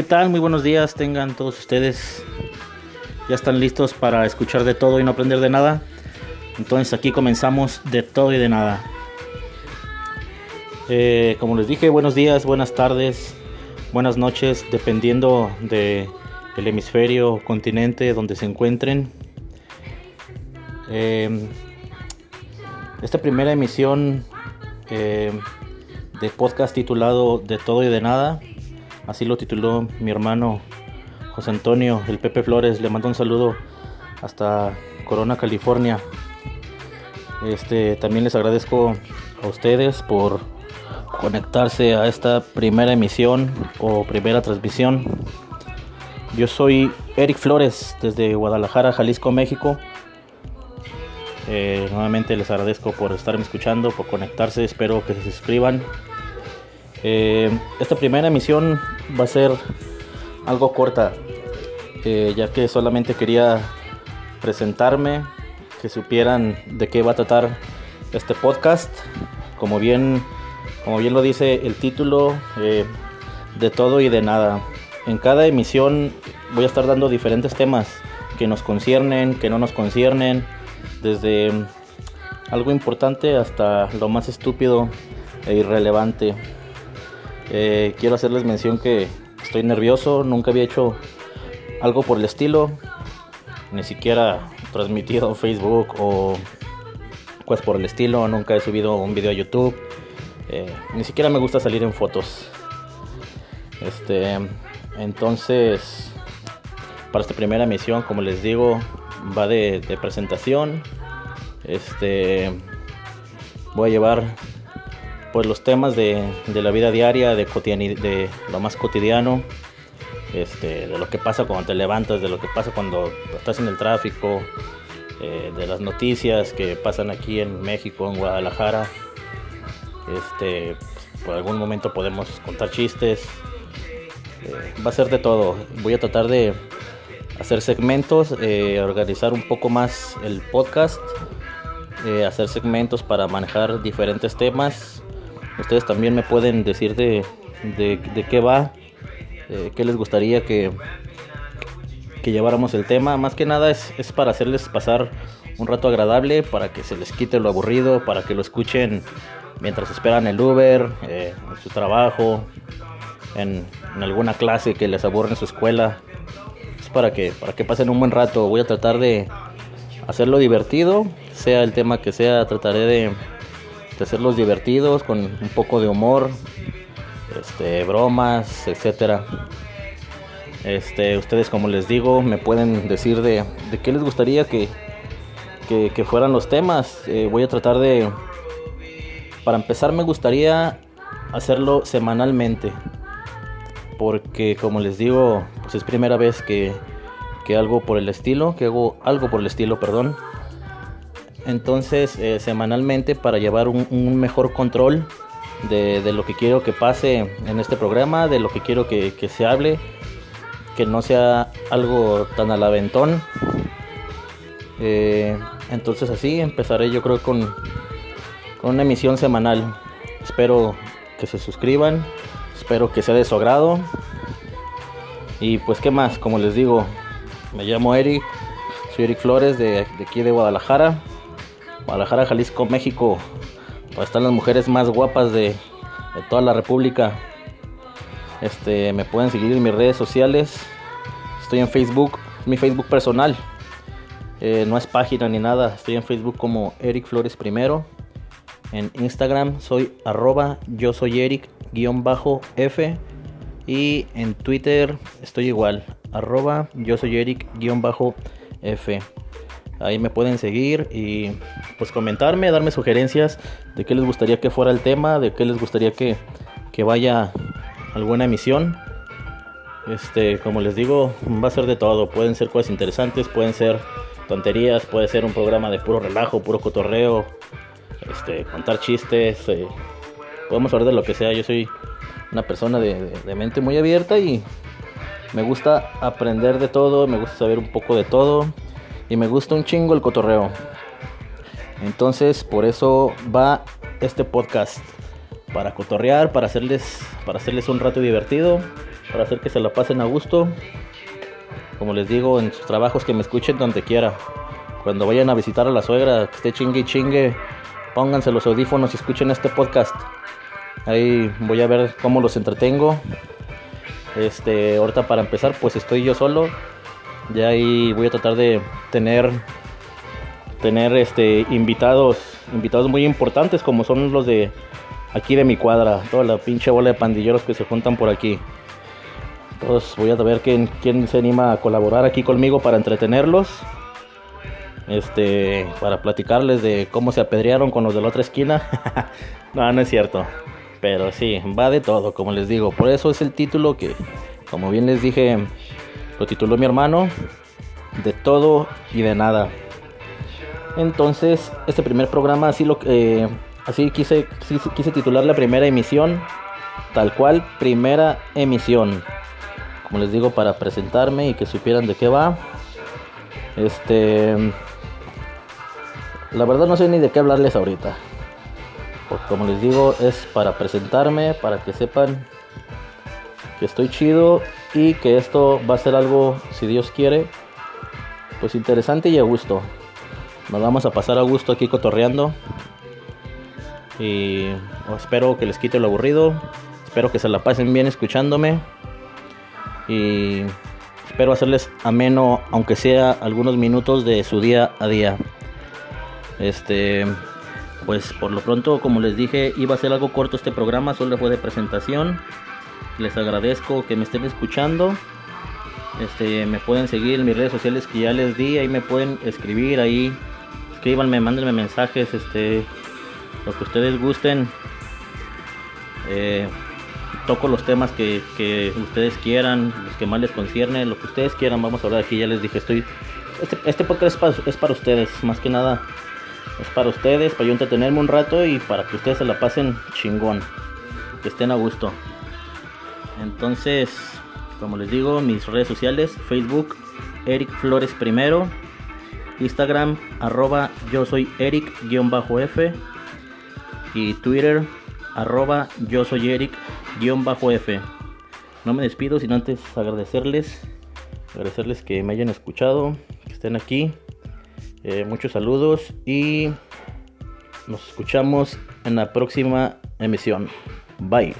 ¿qué tal? Muy buenos días, tengan todos ustedes. ¿Ya están listos para escuchar de todo y no aprender de nada? Entonces aquí comenzamos de todo y de nada. Eh, como les dije, buenos días, buenas tardes, buenas noches, dependiendo de hemisferio continente donde se encuentren. Eh, esta primera emisión eh, de podcast titulado De todo y de nada, así lo tituló mi hermano José Antonio, el Pepe Flores, le mando un saludo hasta Corona, California. Este, también les agradezco a ustedes por conectarse a esta primera emisión o primera transmisión. Yo soy Eric Flores desde Guadalajara, Jalisco, México. Eh, nuevamente les agradezco por estarme escuchando, por conectarse. Espero que se suscriban. Eh, esta primera emisión va a ser algo corta, eh, ya que solamente quería presentarme, que supieran de qué va a tratar este podcast. Como bien, como bien lo dice el título, de todo y de nada. En cada emisión voy a estar dando diferentes temas que nos conciernen, que no nos conciernen desde algo importante hasta lo más estúpido e irrelevante. Eh, quiero hacerles mención que estoy nervioso, nunca había hecho algo por el estilo, ni siquiera transmitido Facebook o pues por el estilo, nunca he subido un video a YouTube, eh, ni siquiera me gusta salir en fotos. Este, entonces, para esta primera misión, como les digo, va de, presentación. Este voy a llevar pues los temas de, la vida diaria, de, de lo más cotidiano, este, de lo que pasa cuando te levantas, de lo que pasa cuando estás en el tráfico, eh, de las noticias que pasan aquí en México, en Guadalajara. Este, por algún momento podemos contar chistes. Eh, va a ser de todo. Voy a tratar de hacer segmentos, eh, organizar un poco más el podcast, hacer segmentos para manejar diferentes temas. Ustedes también me pueden decir de, de, qué va, eh, qué les gustaría que, que lleváramos el tema. Más que nada es, es, para hacerles pasar un rato agradable, para que se les quite lo aburrido, para que lo escuchen mientras esperan el Uber, en su trabajo, en, en alguna clase que les aburre en su escuela para que, para que pasen un buen rato. Voy a tratar de hacerlo divertido, sea el tema que sea, trataré de, hacerlos divertidos con un poco de humor, este, bromas, etcétera. Este, ustedes como les digo, me pueden decir de, de qué les gustaría que, que, fueran los temas. Eh, voy a tratar de, para empezar me gustaría hacerlo semanalmente porque como les digo, pues es primera vez que, que algo por el estilo, que hago algo por el estilo, perdón. Entonces, eh, semanalmente para llevar un, mejor control de, lo que quiero que pase en este programa, de lo que quiero que, se hable, que no sea algo tan al aventón. Eh, entonces así empezaré yo creo con, una emisión semanal. Espero que se suscriban, Espero que sea de su agrado. Y pues qué más, como les digo, me llamo Eric, soy Eric Flores de, aquí de Guadalajara, Guadalajara, Jalisco, México. están las mujeres más guapas de, toda la República. Este, me pueden seguir en mis redes sociales. Estoy en Facebook, mi Facebook personal. Eh, no es página ni nada. Estoy en Facebook como Eric Flores primero. En Instagram soy arroba yo soy Eric guion bajo F. Y en Twitter estoy igual, arroba yo soy Eric guion bajo F. Ahí me pueden seguir y pues comentarme, darme sugerencias de qué les gustaría que fuera el tema, de qué les gustaría que, que vaya alguna emisión. Este, como les digo, va a ser de todo. Pueden ser cosas interesantes, pueden ser tonterías, puede ser un programa de puro relajo, puro cotorreo, este, contar chistes, eh, podemos hablar de lo que sea. Yo soy una persona de, mente muy abierta y me gusta aprender de todo, me gusta saber un poco de todo y me gusta un chingo el cotorreo. Entonces, por eso va este podcast para cotorrear, para hacerles para hacerles un rato divertido para hacer que se la pasen a gusto. Como les digo, en sus trabajos que me escuchen donde quiera. Cuando vayan a visitar a la suegra, que esté chingue y chingue, pónganse los audífonos y escuchen este podcast. Ahí voy a ver cómo los entretengo. Este, ahorita para empezar, pues estoy yo solo. Ya ahí voy a tratar de tener tener este invitados, invitados muy importantes como son los de aquí de mi cuadra, toda la pinche bola de pandilleros que se juntan por aquí. Entonces voy a ver quién, quién se anima a colaborar aquí conmigo para entretenerlos. Este, para platicarles de cómo se apedrearon con los de la otra esquina. no, no es cierto. Pero sí, va de todo, como les digo. Por eso es el título que, como bien les dije, lo tituló mi hermano. De todo y de nada. Entonces, este primer programa así lo eh, así quise, quise titular la primera emisión, tal cual, primera emisión. Como les digo, para presentarme y que supieran de qué va. Este. La verdad no sé ni de qué hablarles ahorita. Porque como les digo, es para presentarme, para que sepan que estoy chido y que esto va a ser algo, si Dios quiere, pues interesante y a gusto. Nos vamos a pasar a gusto aquí cotorreando. Y espero que les quite lo aburrido. Espero que se la pasen bien escuchándome. Y espero hacerles ameno, aunque sea algunos minutos de su día a día. Este, pues por lo pronto, como les dije, iba a ser algo corto este programa, solo fue de presentación. Les agradezco que me estén escuchando. Este, me pueden seguir en mis redes sociales que ya les di, ahí me pueden escribir ahí escríbanme, mándenme mensajes, este, lo que ustedes gusten. Eh, toco los temas que, ustedes quieran, los que más les concierne, lo que ustedes quieran. Vamos a hablar aquí, ya les dije, estoy. Este, este podcast es para, es para ustedes, más que nada. Es para ustedes, para yo entretenerme un rato y para que ustedes se la pasen chingón. Que estén a gusto. Entonces, como les digo, mis redes sociales, Facebook, Eric Flores primero. Instagram arroba yo soy Eric-F y Twitter arroba yo soy Eric-F. No me despido sin antes agradecerles, agradecerles que me hayan escuchado, que estén aquí. Eh, muchos saludos y nos escuchamos en la próxima emisión. Bye.